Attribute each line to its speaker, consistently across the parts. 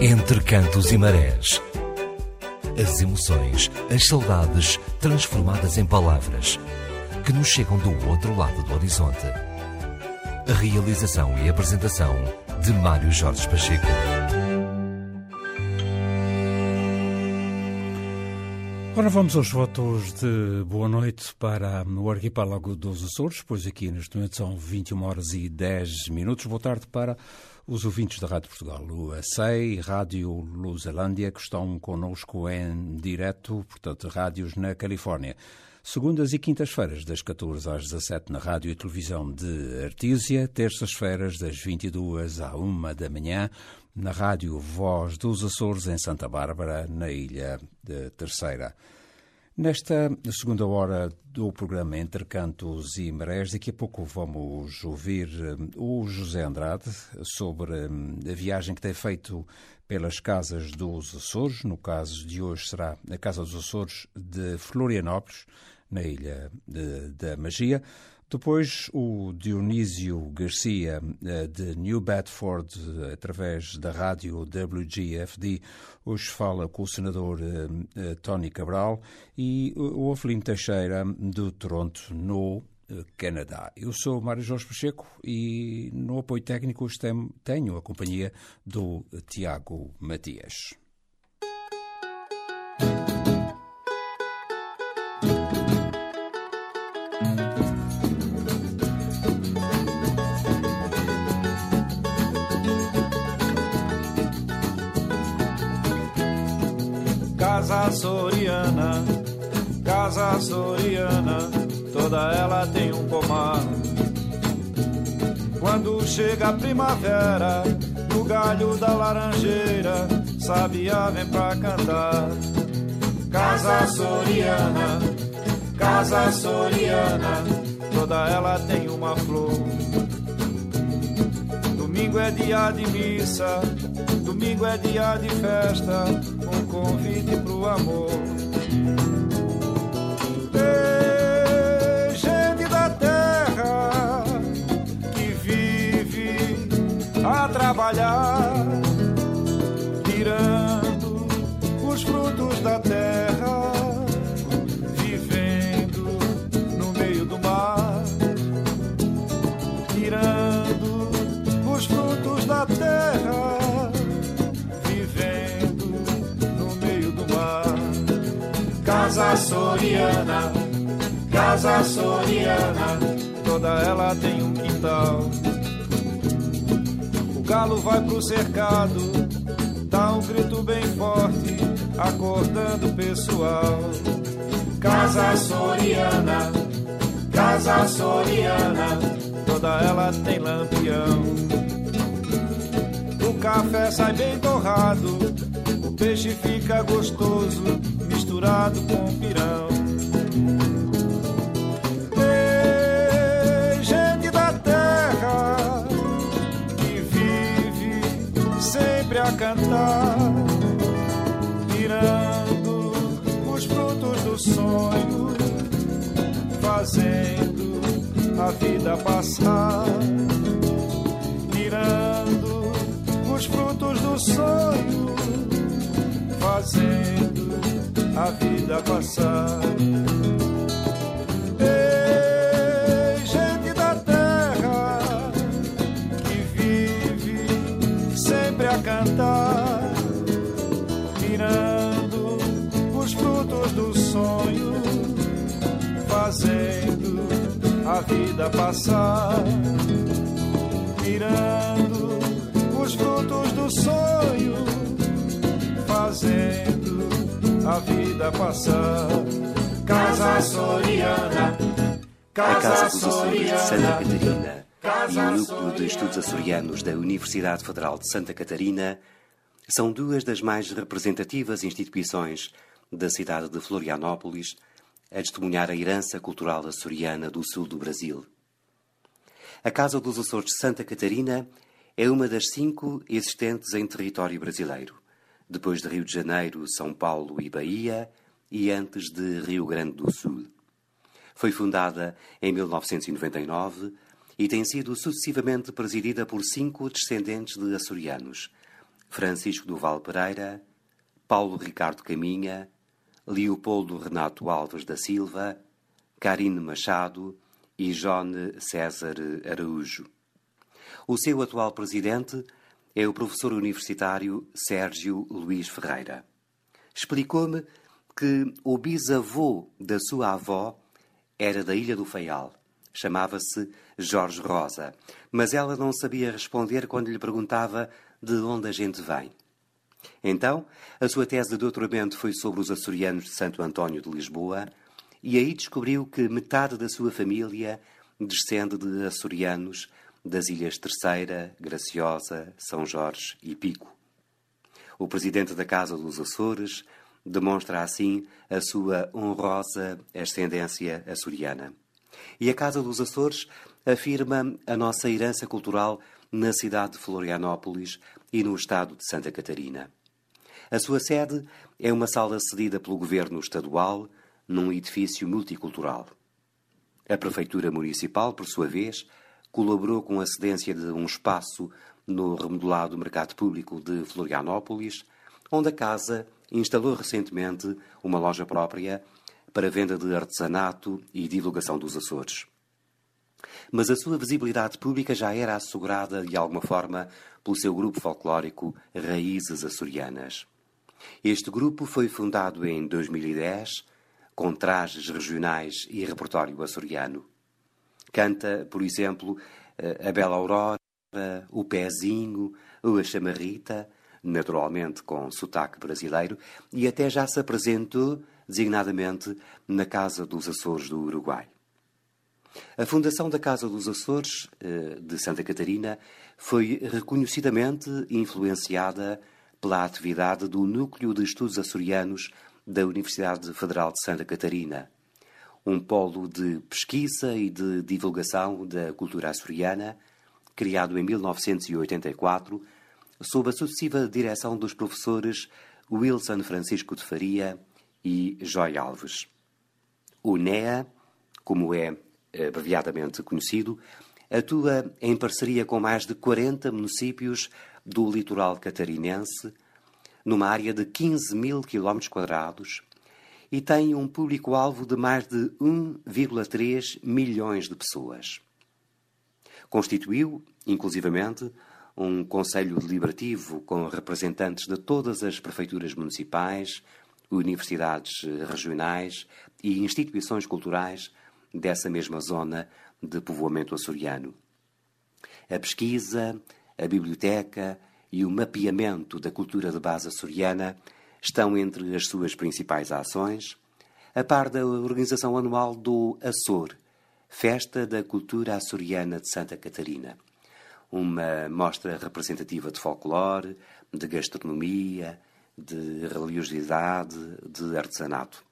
Speaker 1: Entre cantos e marés. As emoções, as saudades transformadas em palavras que nos chegam do outro lado do horizonte. A realização e apresentação de Mário Jorge Pacheco.
Speaker 2: Ora, vamos aos votos de boa noite para o arquipélago dos Açores, pois aqui neste momento são 21 horas e 10 minutos. Boa tarde para os ouvintes da Rádio Portugal, o ACEI, Rádio Luzelândia, que estão connosco em direto, portanto, rádios na Califórnia. Segundas e quintas-feiras, das 14 às 17 na Rádio e Televisão de Artísia, terças-feiras, das 22 à 1 da manhã, na Rádio Voz dos Açores, em Santa Bárbara, na Ilha Terceira. Nesta segunda hora do programa Entre Cantos e Marés, daqui a pouco vamos ouvir o José Andrade sobre a viagem que tem feito pelas casas dos Açores. No caso de hoje será a Casa dos Açores de Florianópolis, na Ilha da Magia. Depois, o Dionísio Garcia, de New Bedford, através da rádio WGFD, hoje fala com o senador Tony Cabral e o Avelino Teixeira, do Toronto, no Canadá. Eu sou Mário Jorge Pacheco e no apoio técnico tenho a companhia do Tiago Matias.
Speaker 3: Casa Soriana, Casa Soriana, toda ela tem um pomar. Quando chega a primavera, no galho da laranjeira, sabia vem pra cantar. Casa Soriana, Casa Soriana, toda ela tem uma flor. Domingo é dia de missa, domingo é dia de festa, convite pro amor. Ei, gente da terra que vive a trabalhar, Casa Soriana, Casa Soriana, toda ela tem um quintal. O galo vai pro cercado, dá um grito bem forte, acordando o pessoal. Casa Soriana, Casa Soriana, toda ela tem lampião. O café sai bem torrado, o peixe fica gostoso misturado com pirão. Ei, gente da terra que vive sempre a cantar, tirando os frutos do sonho, fazendo a vida passar, tirando os frutos do sonho, fazendo a vida passar. Ei, gente da terra que vive sempre a cantar, tirando os frutos do sonho, fazendo a vida passar, tirando os frutos do sonho, fazendo a vida passar. Casa Soriana,
Speaker 4: A Casa dos Açores de Santa Catarina e o Núcleo de Estudos Açorianos da Universidade Federal de Santa Catarina são duas das mais representativas instituições da cidade de Florianópolis a testemunhar a herança cultural açoriana do sul do Brasil. A Casa dos Açores de Santa Catarina é uma das cinco existentes em território brasileiro depois de Rio de Janeiro, São Paulo e Bahia, e antes de Rio Grande do Sul. Foi fundada em 1999 e tem sido sucessivamente presidida por cinco descendentes de açorianos, Francisco do Val Pereira, Paulo Ricardo Caminha, Leopoldo Renato Alves da Silva, Carine Machado e João César Araújo. O seu atual presidente é o professor universitário Sérgio Luís Ferreira. Explicou-me que o bisavô da sua avó era da Ilha do Faial. Chamava-se Jorge Rosa, mas ela não sabia responder quando lhe perguntava de onde a gente vem. Então, a sua tese de doutoramento foi sobre os açorianos de Santo António de Lisboa, e aí descobriu que metade da sua família descende de açorianos das ilhas Terceira, Graciosa, São Jorge e Pico. O presidente da Casa dos Açores demonstra assim a sua honrosa ascendência açoriana. E a Casa dos Açores afirma a nossa herança cultural na cidade de Florianópolis e no estado de Santa Catarina. A sua sede é uma sala cedida pelo governo estadual num edifício multicultural. A Prefeitura Municipal, por sua vez, colaborou com a cedência de um espaço no remodelado mercado público de Florianópolis, onde a casa instalou recentemente uma loja própria para venda de artesanato e divulgação dos Açores. Mas a sua visibilidade pública já era assegurada de alguma forma pelo seu grupo folclórico Raízes Açorianas. Este grupo foi fundado em 2010 com trajes regionais e repertório açoriano. Canta, por exemplo, a Bela Aurora, o Pezinho, a Chamarrita, naturalmente com sotaque brasileiro, e até já se apresentou designadamente na Casa dos Açores do Uruguai. A fundação da Casa dos Açores eh, de Santa Catarina foi reconhecidamente influenciada pela atividade do Núcleo de Estudos Açorianos da Universidade Federal de Santa Catarina, um polo de pesquisa e de divulgação da cultura açoriana, criado em 1984, sob a sucessiva direção dos professores Wilson Francisco de Faria e Joy Alves. O NEA, como é abreviadamente conhecido, atua em parceria com mais de 40 municípios do litoral catarinense, numa área de 15 mil quilómetros quadrados, e tem um público-alvo de mais de 1,3 milhões de pessoas. Constituiu, inclusivamente, um Conselho Deliberativo com representantes de todas as prefeituras municipais, universidades regionais e instituições culturais dessa mesma zona de povoamento açoriano. A pesquisa, a biblioteca e o mapeamento da cultura de base açoriana estão entre as suas principais ações, a par da organização anual do Açor, Festa da Cultura Açoriana de Santa Catarina, uma mostra representativa de folclore, de gastronomia, de religiosidade, de artesanato.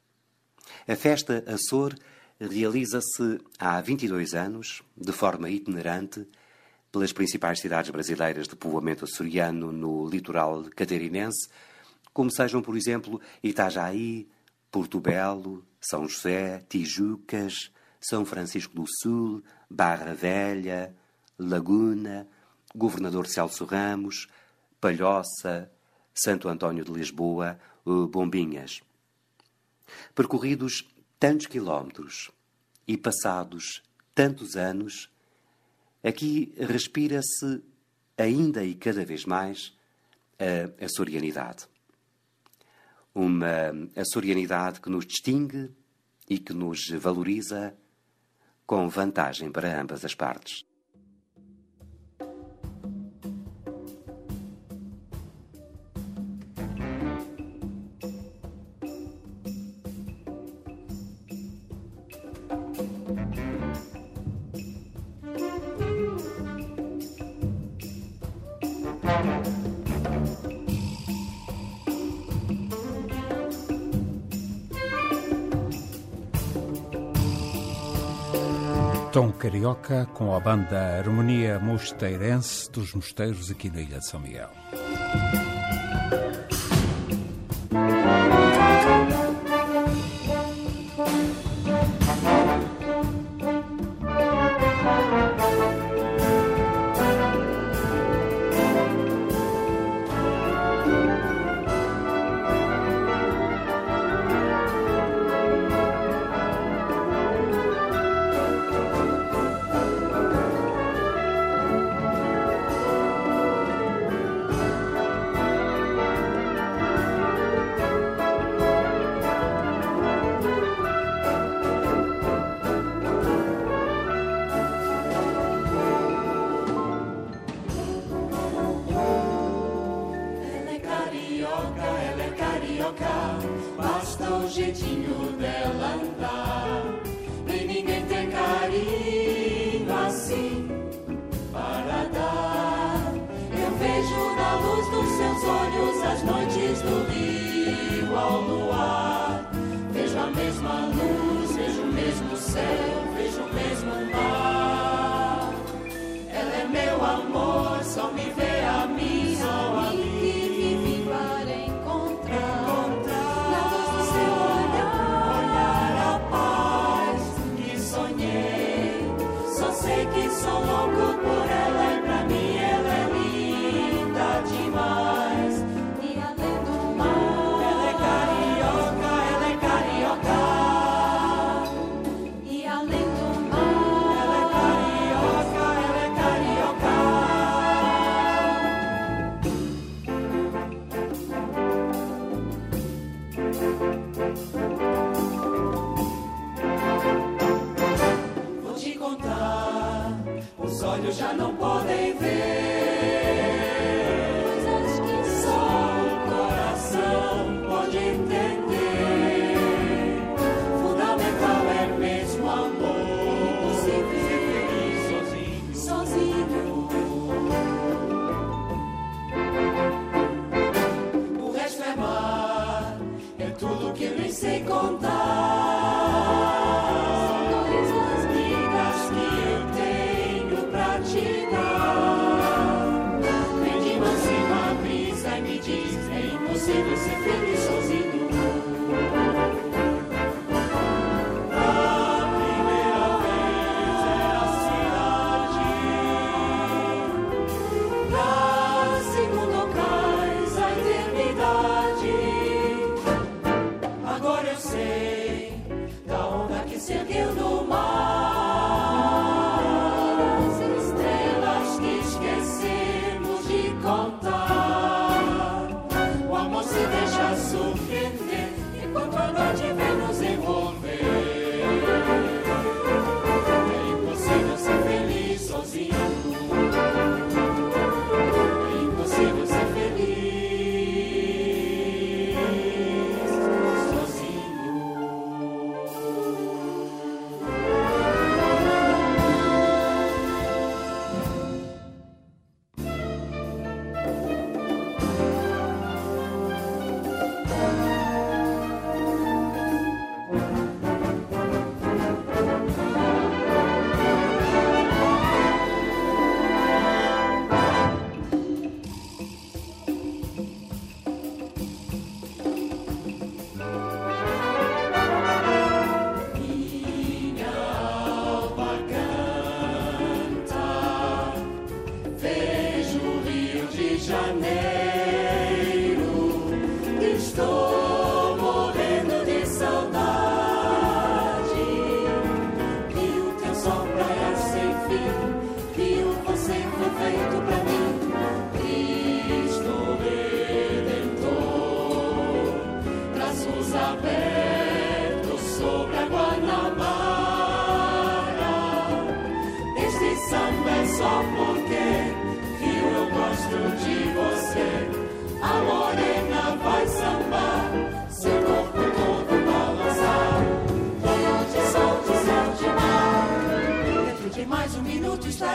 Speaker 4: A festa Açor realiza-se há 22 anos, de forma itinerante, pelas principais cidades brasileiras de povoamento açoriano no litoral catarinense, como sejam, por exemplo, Itajaí, Porto Belo, São José, Tijucas, São Francisco do Sul, Barra Velha, Laguna, Governador Celso Ramos, Palhoça, Santo António de Lisboa, Bombinhas. Percorridos tantos quilómetros e passados tantos anos, aqui respira-se ainda e cada vez mais a açorianidade. Uma açorianidade que nos distingue e que nos valoriza com vantagem para ambas as partes.
Speaker 2: Tom Carioca com a banda Harmonia Mosteirense dos Mosteiros aqui na Ilha de São Miguel.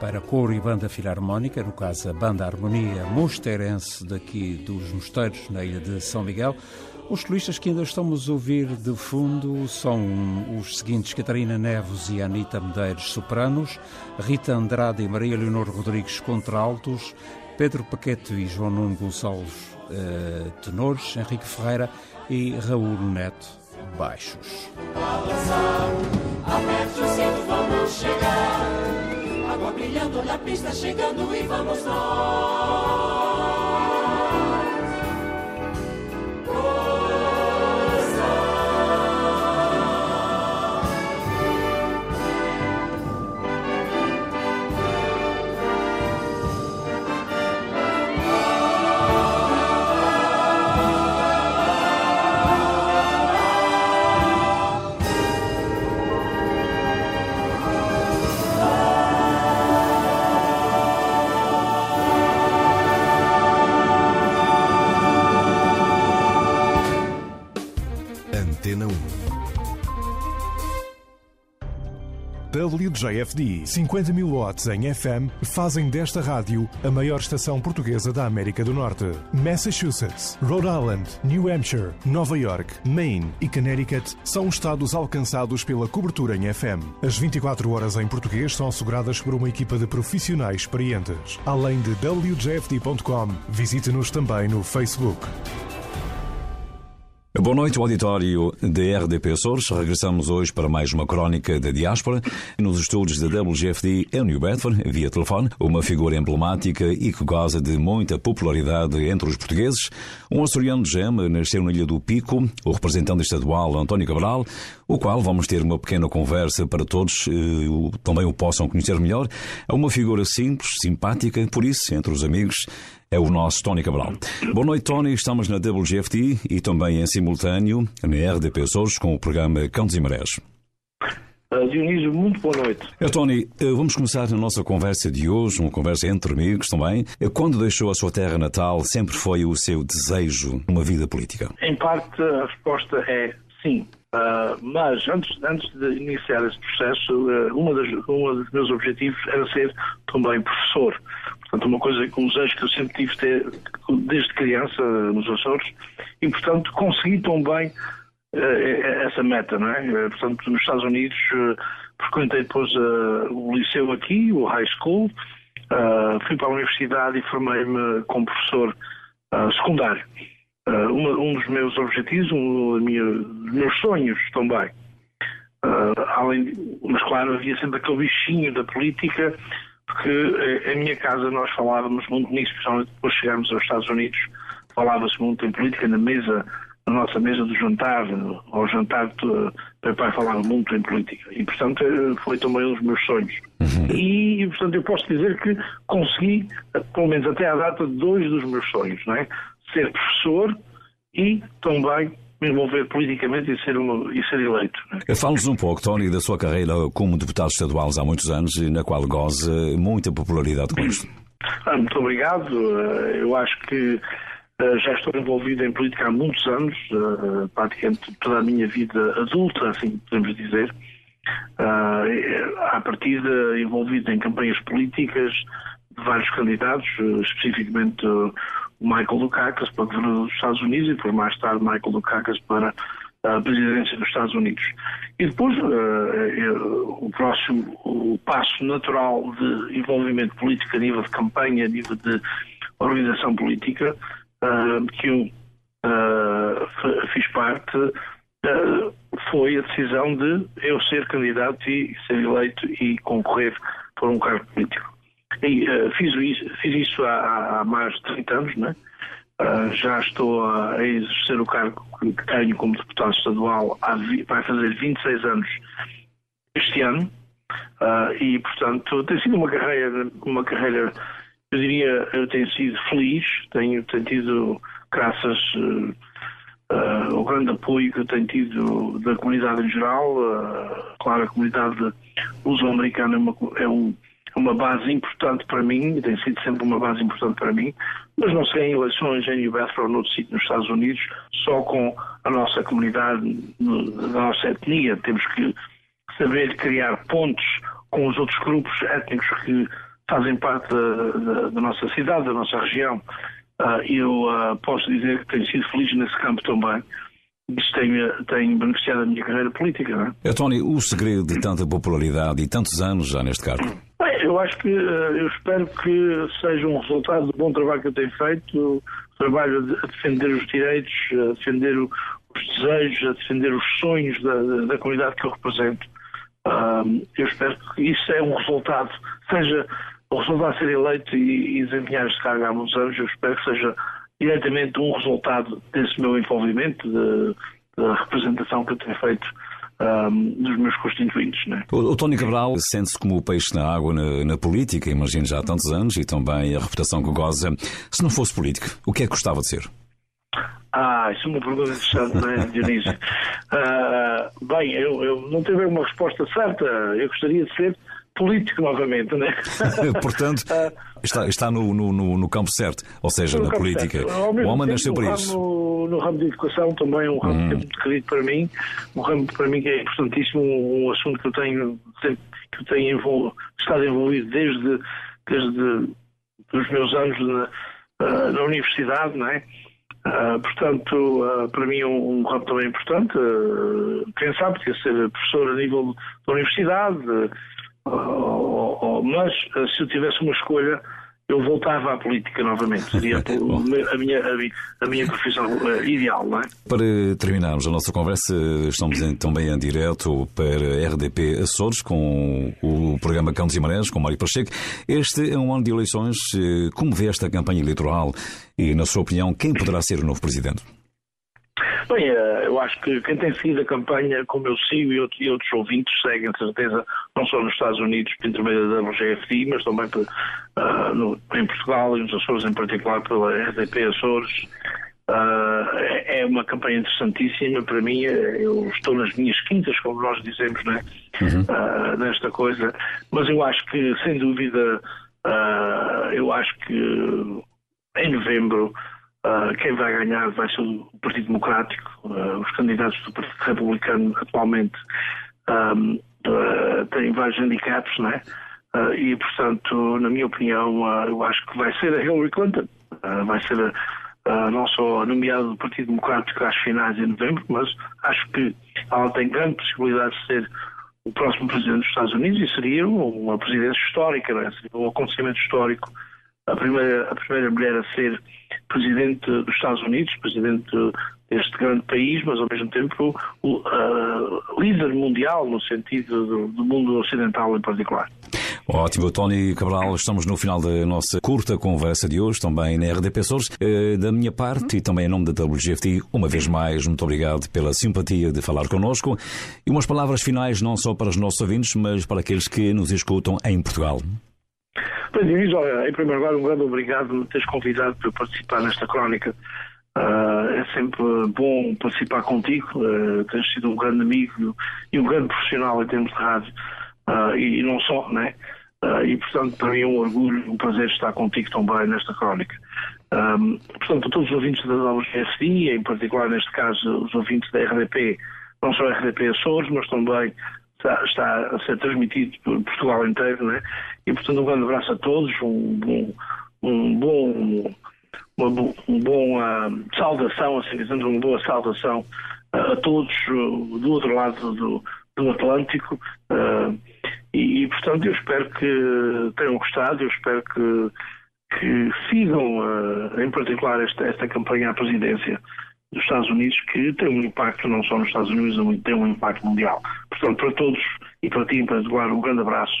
Speaker 5: para
Speaker 2: coro e banda filarmónica, no caso a Banda Harmonia Mosteirense daqui dos Mosteiros, na ilha de São Miguel. Os solistas que ainda estamos a ouvir de fundo são os seguintes: Catarina Neves e Anita Medeiros, sopranos, Rita Andrade e Maria Leonor Rodrigues, contraltos, Pedro Paquete e João Nuno Gonçalves, eh, tenores, Henrique Ferreira e Raul Neto, baixos.
Speaker 5: Água brilhando na pista, chegando e vamos nós.
Speaker 6: WJFD. 50 mil watts em FM fazem desta rádio a maior estação portuguesa da América do Norte. Massachusetts, Rhode Island, New Hampshire, Nova York, Maine e Connecticut são estados alcançados pela cobertura em FM. As 24 horas em português são asseguradas por uma equipa de profissionais experientes. Além de WJFD.com, visite-nos também no Facebook.
Speaker 7: Boa noite, auditório da RDP Açores. Regressamos hoje para mais uma crónica da diáspora. Nos estúdios da WGFD em New Bedford, via telefone, uma figura emblemática e que goza de muita popularidade entre os portugueses. Um açoriano de gema nasceu na Ilha do Pico, o representante estadual António Cabral, o qual vamos ter uma pequena conversa para todos eh, também o possam conhecer melhor. É uma figura simples, simpática, por isso, entre os amigos, é o nosso Tony Cabral. Boa noite, Tony. Estamos na WGFT e também em simultâneo na RDP Açores com o programa Cantos e Marés.
Speaker 8: Uh, Dionísio, muito boa noite.
Speaker 7: É, Tony, eh, vamos começar a nossa conversa de hoje, uma conversa entre amigos também. Eh, quando deixou a sua terra natal, sempre foi o seu desejo uma vida política?
Speaker 8: Em parte, a resposta é sim. Uh, mas antes, antes de iniciar esse processo, uh, uma das, um dos meus objetivos era ser também professor. Portanto, uma coisa, um desejo que eu sempre tive ter, desde criança nos Açores, e portanto consegui também uh, essa meta, não é? Uh, portanto, nos Estados Unidos uh, frequentei depois o liceu aqui, o high school, fui para a universidade e formei-me como professor secundário. Uma, um dos meus objetivos, um dos meus sonhos também. além, mas claro, havia sempre aquele bichinho da política porque eh, em minha casa nós falávamos muito nisso, principalmente depois de chegarmos aos Estados Unidos, falava-se muito em política na mesa, na nossa mesa do jantar, ao jantar, meu pai falava muito em política. E, portanto, eh, foi também um dos meus sonhos. Uhum. E, portanto, eu posso dizer que consegui, pelo menos até à data, dois dos meus sonhos, não é? Ser professor e também me envolver politicamente e ser, um, e ser eleito.
Speaker 7: Né? Fale-nos um pouco, Tony, da sua carreira como deputado estadual há muitos anos, na qual goza muita popularidade com isto.
Speaker 8: Ah, muito obrigado. Eh, eu acho que eh, já estou envolvido em política há muitos anos, eh, praticamente toda a minha vida adulta, assim podemos dizer. À partida envolvido em campanhas políticas de vários candidatos, especificamente Michael Dukakis para governador dos Estados Unidos e depois mais tarde Michael Dukakis para a presidência dos Estados Unidos. E depois uh, o próximo o passo natural de envolvimento político a nível de campanha, a nível de organização política, uh, que eu uh, fiz parte, foi a decisão de eu ser candidato e ser eleito e concorrer por um cargo político. E, uh, fiz, isso, fiz isso há, há, mais de 30 anos, né? Uh, já estou a, a, exercer o cargo que tenho como deputado estadual, há, vai fazer 26 anos este ano, uh, e portanto tem sido uma carreira, uma carreira, eu diria, eu tenho sido feliz, tenho, tenho tido, graças uh, ao grande apoio que eu tenho tido da comunidade em geral, claro, a comunidade luso-americana é, é um uma base importante para mim, tem sido sempre uma base importante para mim, mas não se ganha eleições em New Bedford ou noutro sítio nos Estados Unidos só com a nossa comunidade, a nossa etnia. Temos que saber criar pontos com os outros grupos étnicos que fazem parte da, da, da nossa cidade, da nossa região. Uh, eu uh, posso dizer que tenho sido feliz nesse campo também. Isso tem, tem beneficiado a minha carreira política. Não
Speaker 7: é? Tony, o segredo de tanta popularidade e tantos anos já neste cargo?
Speaker 8: Bem, eu acho que, eh, eu espero que seja um resultado do bom trabalho que eu tenho feito, trabalho a defender os direitos, a defender os desejos, a defender os sonhos da, da comunidade que eu represento. eu espero que isso é um resultado, seja o resultado de ser eleito e, e desempenhar este cargo há muitos anos, eu espero que seja diretamente um resultado desse meu envolvimento, de, da representação que eu tenho feito um, dos meus constituintes. Né?
Speaker 7: O, o Tony Cabral sente-se como o peixe na água na, na, política, imagino já há tantos anos, e também a reputação que goza. Se não fosse político, o que é que gostava de ser?
Speaker 8: Ah, isso é uma pergunta interessante, não é, Dionísio? Uh, bem, eu, eu não tenho uma resposta certa. Eu gostaria de ser político novamente, né?
Speaker 7: Portanto, ah, está, está no, no, no, campo certo, ou seja, na política. O homem nasceu para isso.
Speaker 8: No, no ramo de educação também, um ramo hum. que é muito querido para mim, um ramo para mim que é importantíssimo, um, um assunto que eu tenho, que tenho envol... estado envolvido desde, desde os meus anos na, uh, na universidade, não é? Uh, portanto, uh, para mim é um, um ramo também importante. Uh, quem sabe, podia ser professor a nível da universidade, mas se eu tivesse uma escolha, eu voltava à política novamente. Seria a, minha, a, minha, a minha profissão uh, ideal, não é?
Speaker 7: Para terminarmos a nossa conversa, estamos também em direto para RDP Açores com o programa Cantos e Marés, com Mário Pacheco. Este é um ano de eleições. Eh, como vê esta campanha eleitoral e, na sua opinião, quem poderá ser o novo presidente?
Speaker 8: Bem, eh, eu acho que quem tem seguido a campanha, como eu sigo e outros, ouvintes seguem, de certeza, não só nos Estados Unidos, por intermédio da WGFI, mas também uh, no, em Portugal e nos Açores, em particular pela RDP Açores. Uh, é uma campanha interessantíssima para mim. Eu estou nas minhas quintas, como nós dizemos, né? Uhum. Uh, nesta coisa. Mas eu acho que, sem dúvida, eu acho que em novembro Uh, quem vai ganhar vai ser o Partido Democrático. Uh, os candidatos do Partido Republicano atualmente um, uh, têm vários handicaps, né? e, portanto, na minha opinião, eu acho que vai ser a Hillary Clinton. vai ser não só nomeada do Partido Democrático às finais de novembro, mas acho que ela tem grande possibilidade de ser o próximo presidente dos Estados Unidos e seria uma presidência histórica, né? seria um acontecimento histórico a primeira, a primeira mulher a ser presidente dos Estados Unidos, presidente deste grande país, mas ao mesmo tempo o, uh, líder mundial no sentido do, do, mundo ocidental em particular.
Speaker 7: Ótimo, Tony Cabral, estamos no final da nossa curta conversa de hoje, também na RDP Açores. Uh, da minha parte e também em nome da WGFT, uma vez mais, muito obrigado pela simpatia de falar connosco e umas palavras finais não só para os nossos ouvintes, mas para aqueles que nos escutam em Portugal.
Speaker 8: Pois Diniz, olha, em primeiro lugar, um grande obrigado por me teres convidado para participar nesta crónica. Uh, é sempre bom participar contigo, uh, tens sido um grande amigo e um grande profissional em termos de rádio, uh, e, e, não só, né? E portanto, para mim é um orgulho, um prazer estar contigo também nesta crónica. Um, portanto, para todos os ouvintes da WGSI, em particular neste caso os ouvintes da RDP, não só a RDP Açores, mas também está, está, a ser transmitido por Portugal inteiro, né? E portanto um grande abraço a todos, um, um, um bom uma, um bom uh, saudação, assim dizendo, uma boa saudação uh, a todos uh, do outro lado do, do Atlântico e, e, portanto eu espero que tenham gostado, eu espero que, que sigam em particular esta, esta campanha à presidência dos Estados Unidos que tem um impacto não só nos Estados Unidos, mas tem um impacto mundial. Portanto, para todos e para ti em particular, um grande abraço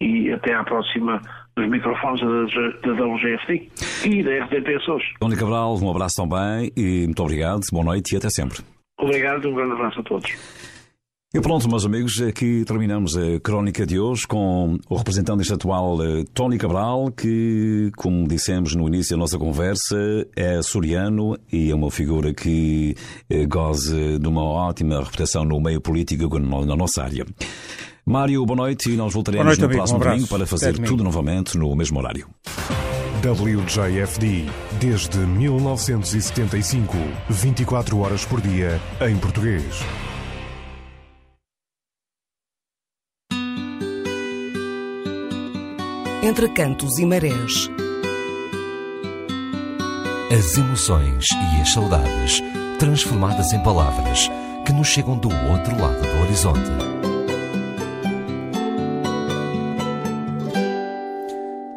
Speaker 8: e até à próxima dos microfones da, da WGFT e da RTP Açores.
Speaker 7: Tony Cabral, um abraço também e muito obrigado, boa noite e até sempre.
Speaker 8: Obrigado, um grande abraço a todos.
Speaker 7: E pronto, meus amigos, aqui terminamos a crónica de hoje com o representante estadual eh, Tony Cabral, que, como dissemos no início da nossa conversa, é soriano e é uma figura que eh, goza de uma ótima reputação no meio político na nossa área. Mário, boa noite e nós voltaremos noite, no amigo, próximo um domingo para fazer tudo novamente no mesmo horário.
Speaker 6: WJFD, desde 1975, 24 horas por dia, em português.
Speaker 1: Entre cantos e marés. As emoções e as saudades transformadas em palavras que nos chegam do outro lado do horizonte.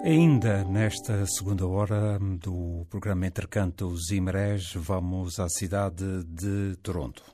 Speaker 2: Ainda nesta segunda hora do programa Entre Cantos e Marés, vamos à cidade de Toronto.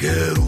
Speaker 5: girl.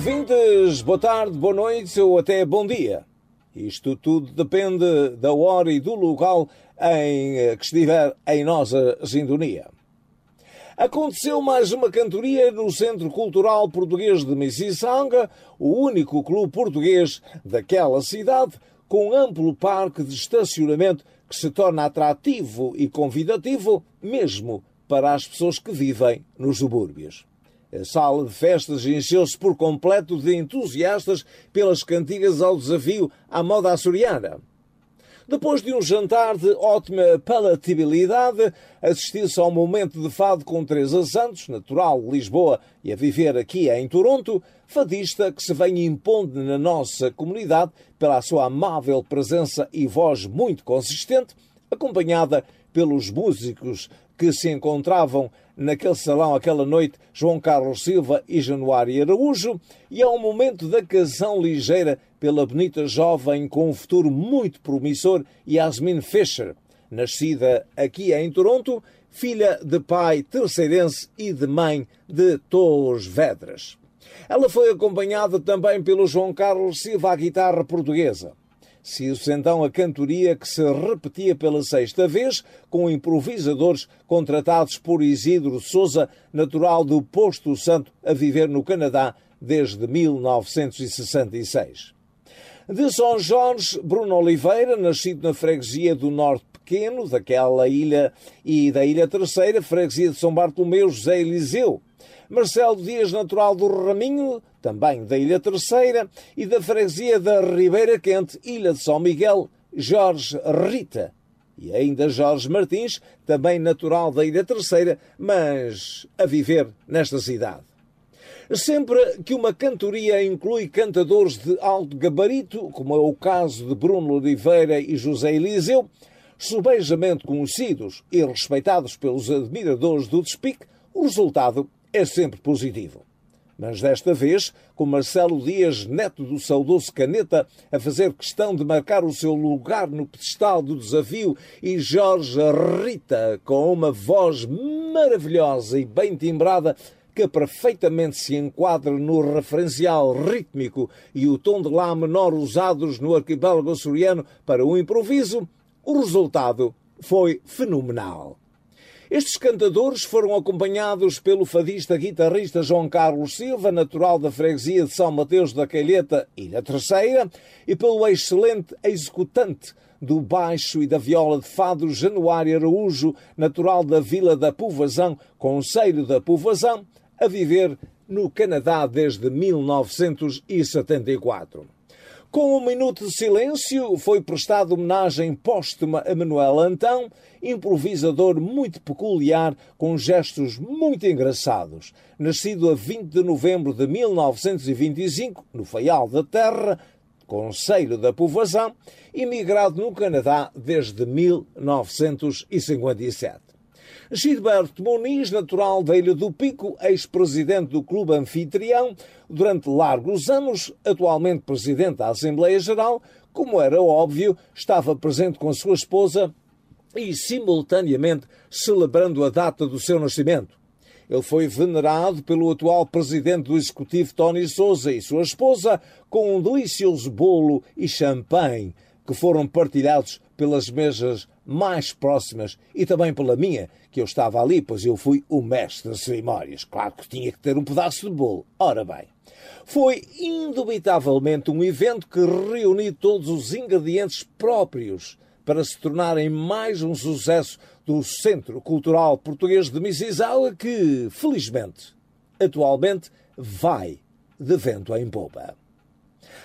Speaker 9: Ouvintes, boa tarde, boa noite ou até bom dia. Isto tudo depende da hora e do local em eh, que estiver em nossa sintonia. Aconteceu mais uma cantoria no Centro Cultural Português de Mississauga, o único clube português daquela cidade, com amplo parque de estacionamento que se torna atrativo e convidativo mesmo para as pessoas que vivem nos subúrbios. A sala de festas encheu-se por completo de entusiastas pelas cantigas ao desafio à moda açoriana. Depois de um jantar de ótima palatabilidade, assistiu-se ao momento de fado com Teresa Santos, natural de Lisboa e a viver aqui em Toronto, fadista que se vem impondo na nossa comunidade pela sua amável presença e voz muito consistente, acompanhada pelos músicos que se encontravam naquele salão aquela noite João Carlos Silva e Januário Araújo, e é um momento da canção ligeira pela bonita jovem com um futuro muito promissor, Yasmin Fisher, nascida aqui em Toronto, filha de pai terceirense e de mãe de Torres Vedras. Ela foi acompanhada também pelo João Carlos Silva à guitarra portuguesa. Seguiu-se então a cantoria que se repetia pela sexta vez, com improvisadores contratados por Isidro Souza, natural do Posto Santo, a viver no Canadá desde 1966. De São Jorge, Bruno Oliveira, nascido na freguesia do Norte Pequeno, daquela ilha e da Ilha Terceira, freguesia de São Bartolomeu, José Eliseu, Marcelo Dias, natural do Raminho, também da Ilha Terceira, e da freguesia da Ribeira Quente, Ilha de São Miguel, Jorge Rita. E ainda Jorge Martins, também natural da Ilha Terceira, mas a viver nesta cidade. Sempre que uma cantoria inclui cantadores de alto gabarito, como é o caso de Bruno Oliveira e José Eliseu, subejamente conhecidos e respeitados pelos admiradores do despique, o resultado é sempre positivo. Mas desta vez, com Marcelo Dias, neto do saudoso Caneta, a fazer questão de marcar o seu lugar no pedestal do desafio, e Jorge Rita, com uma voz maravilhosa e bem timbrada, que perfeitamente se enquadra no referencial rítmico e o tom de Lá menor usados no arquipélago açoriano para o improviso, o resultado foi fenomenal. Estes cantadores foram acompanhados pelo fadista guitarrista João Carlos Silva, natural da freguesia de São Mateus da Calheta, Ilha Terceira, e pelo excelente executante do baixo e da viola de fado Januário Araújo, natural da Vila da Povazão, Conselho da Povazão, a viver no Canadá desde 1974. Com um minuto de silêncio, foi prestada homenagem póstuma a Manuel Antão, improvisador muito peculiar, com gestos muito engraçados. Nascido a 20 de novembro de 1925, no Faial da Terra, Conselho da Povoação, imigrado no Canadá desde 1957. Gilberto Muniz, natural da Ilha do Pico, ex-presidente do clube anfitrião, durante largos anos, atualmente presidente da Assembleia Geral, como era óbvio, estava presente com sua esposa e, simultaneamente, celebrando a data do seu nascimento. Ele foi venerado pelo atual presidente do Executivo, Tony Souza, e sua esposa, com um delicioso bolo e champanhe que foram partilhados pelas mesas mais próximas e também pela minha, que eu estava ali, pois eu fui o mestre das cerimónias. Claro que tinha que ter um pedaço de bolo. Ora bem, foi indubitavelmente um evento que reuniu todos os ingredientes próprios para se tornarem mais um sucesso do Centro Cultural Português de Mississauga, que, felizmente, atualmente vai de vento em popa.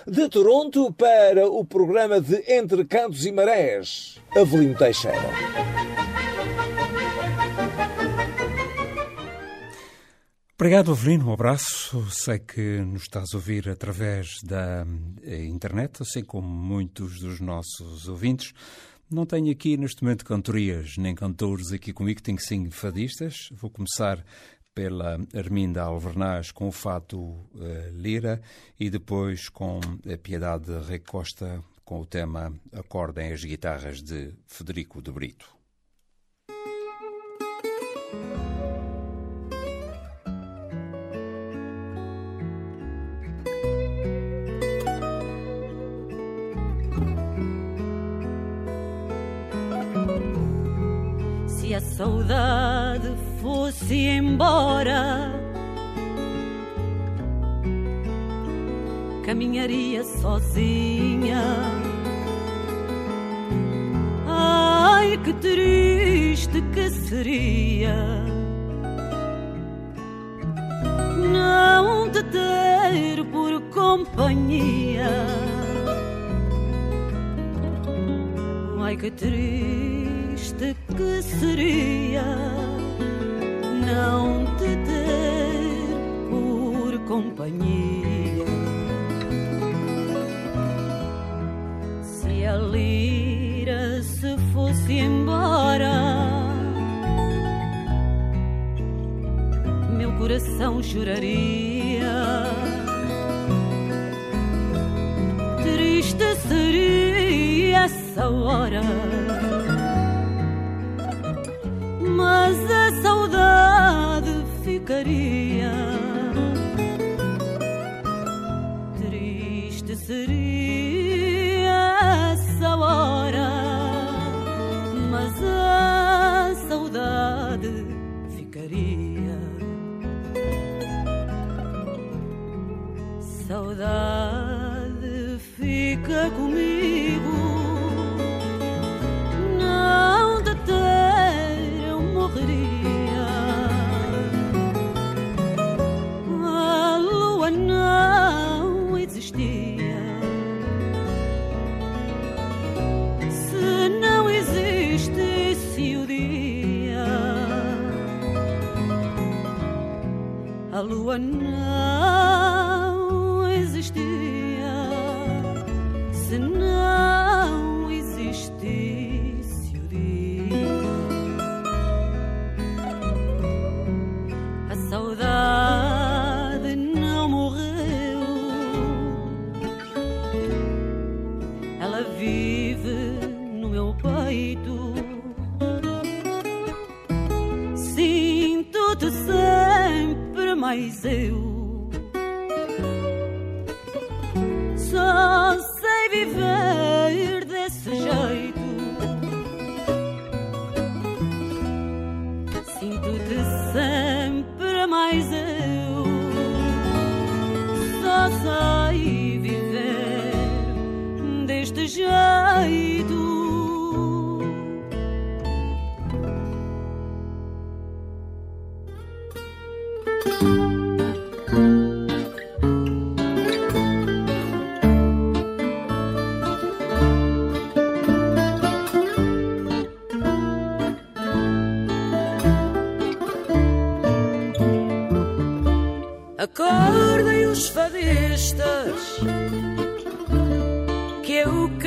Speaker 9: De Toronto para o programa de Entre Cantos e Marés, Avelino Teixeira.
Speaker 2: Obrigado, Avelino. Um abraço. Sei que nos estás a ouvir através da eh, internet, assim como muitos dos nossos ouvintes. Não tenho aqui neste momento cantorias nem cantores aqui comigo, tenho sim fadistas. Vou começar pela Arminda Alvernaz com o fato uh, Lira e depois com a Piedade Recosta com o tema Acordem as Guitarras de Federico de Brito.
Speaker 10: Se a saudade fosse embora, caminharia sozinha. Ai, que triste que seria não te ter por companhia. Ai, que triste que seria não te ter por companhia. Se a lira se fosse embora, meu coração choraria. Triste seria essa hora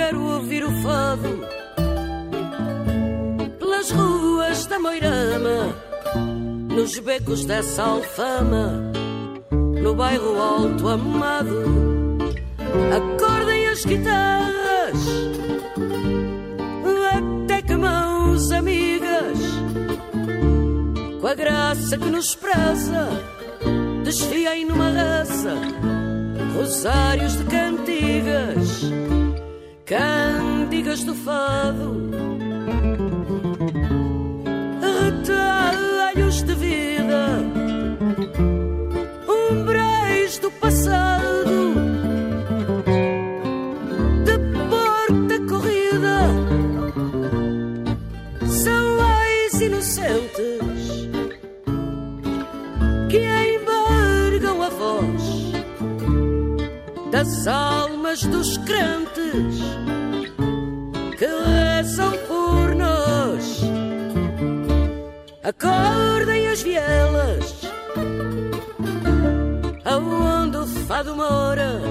Speaker 10: quero ouvir o fado Pelas ruas da Moirama Nos becos dessa alfama No bairro alto amado. Acordem as guitarras Até que mãos amigas Com a graça que nos preza desfiei numa raça rosários de cantigas, cantigas do fado, retalhos de vida, umbrais do passado, de porta corrida, são leis inocentes que embargam a voz
Speaker 11: das almas dos crentes que rezam por nós. Acordem as vielas, aonde o fado mora.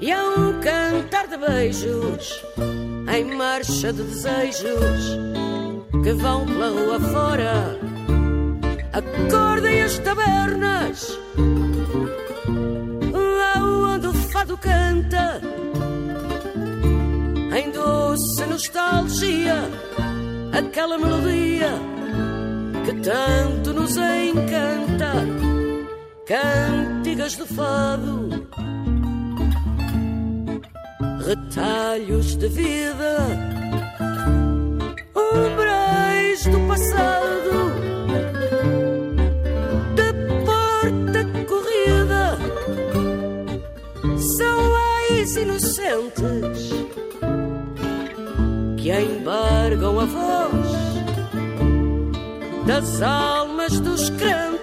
Speaker 11: E há um cantar de beijos em marcha de desejos que vão pela rua fora. Acordem as tabernas, aonde o fado canta, em doce nostalgia, aquela melodia que tanto nos encanta. Cantigas de fado, retalhos de vida, umbrais do passado, que embargam a voz das almas dos crentes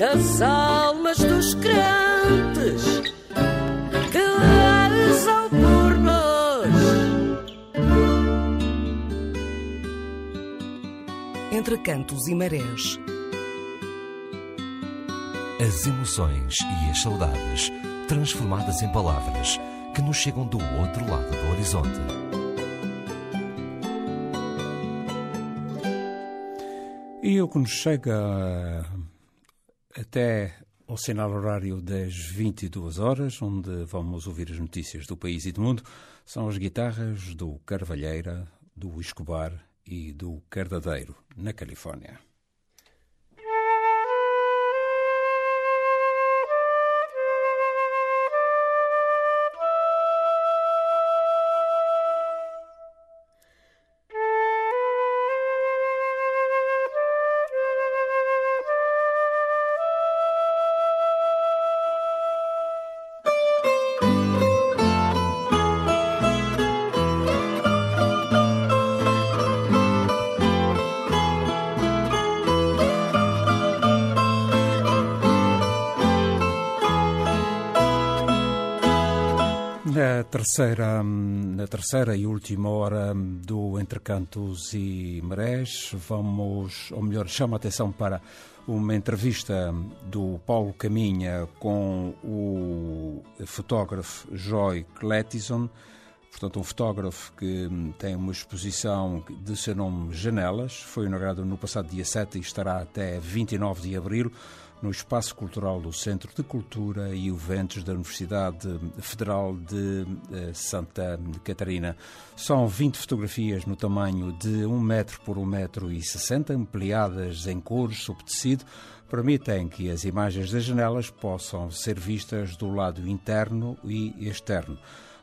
Speaker 11: das almas dos crentes que rezam por nós.
Speaker 12: Entre cantos e marés.
Speaker 1: As emoções e as saudades transformadas em palavras que nos chegam do outro lado do horizonte.
Speaker 2: E o que nos chega até ao sinal horário das 22 horas, onde vamos ouvir as notícias do país e do mundo, são as guitarras do Carvalheira, do Escobar e do Cardadeiro, na Califórnia. Terceira, na terceira e última hora do Entre Cantos e Marés, vamos, ou melhor, chama a atenção para uma entrevista do Paulo Caminha com o fotógrafo Joy Cletison, portanto um fotógrafo que tem uma exposição de seu nome Janelas, foi inaugurado no passado dia 7 e estará até 29 de abril no Espaço Cultural do Centro de Cultura e Eventos da Universidade Federal de eh, Santa Catarina. São 20 fotografias no tamanho de 1 metro por 1 metro e 60, ampliadas em cores sob tecido, permitem que as imagens das janelas possam ser vistas do lado interno e externo.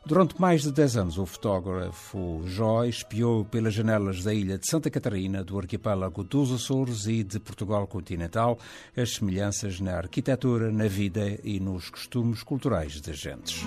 Speaker 2: Durante mais de 10 anos, o fotógrafo Joy espiou pelas janelas da ilha de Santa Catarina, do arquipélago dos Açores e de Portugal continental as semelhanças na arquitetura, na vida e nos costumes culturais das gentes.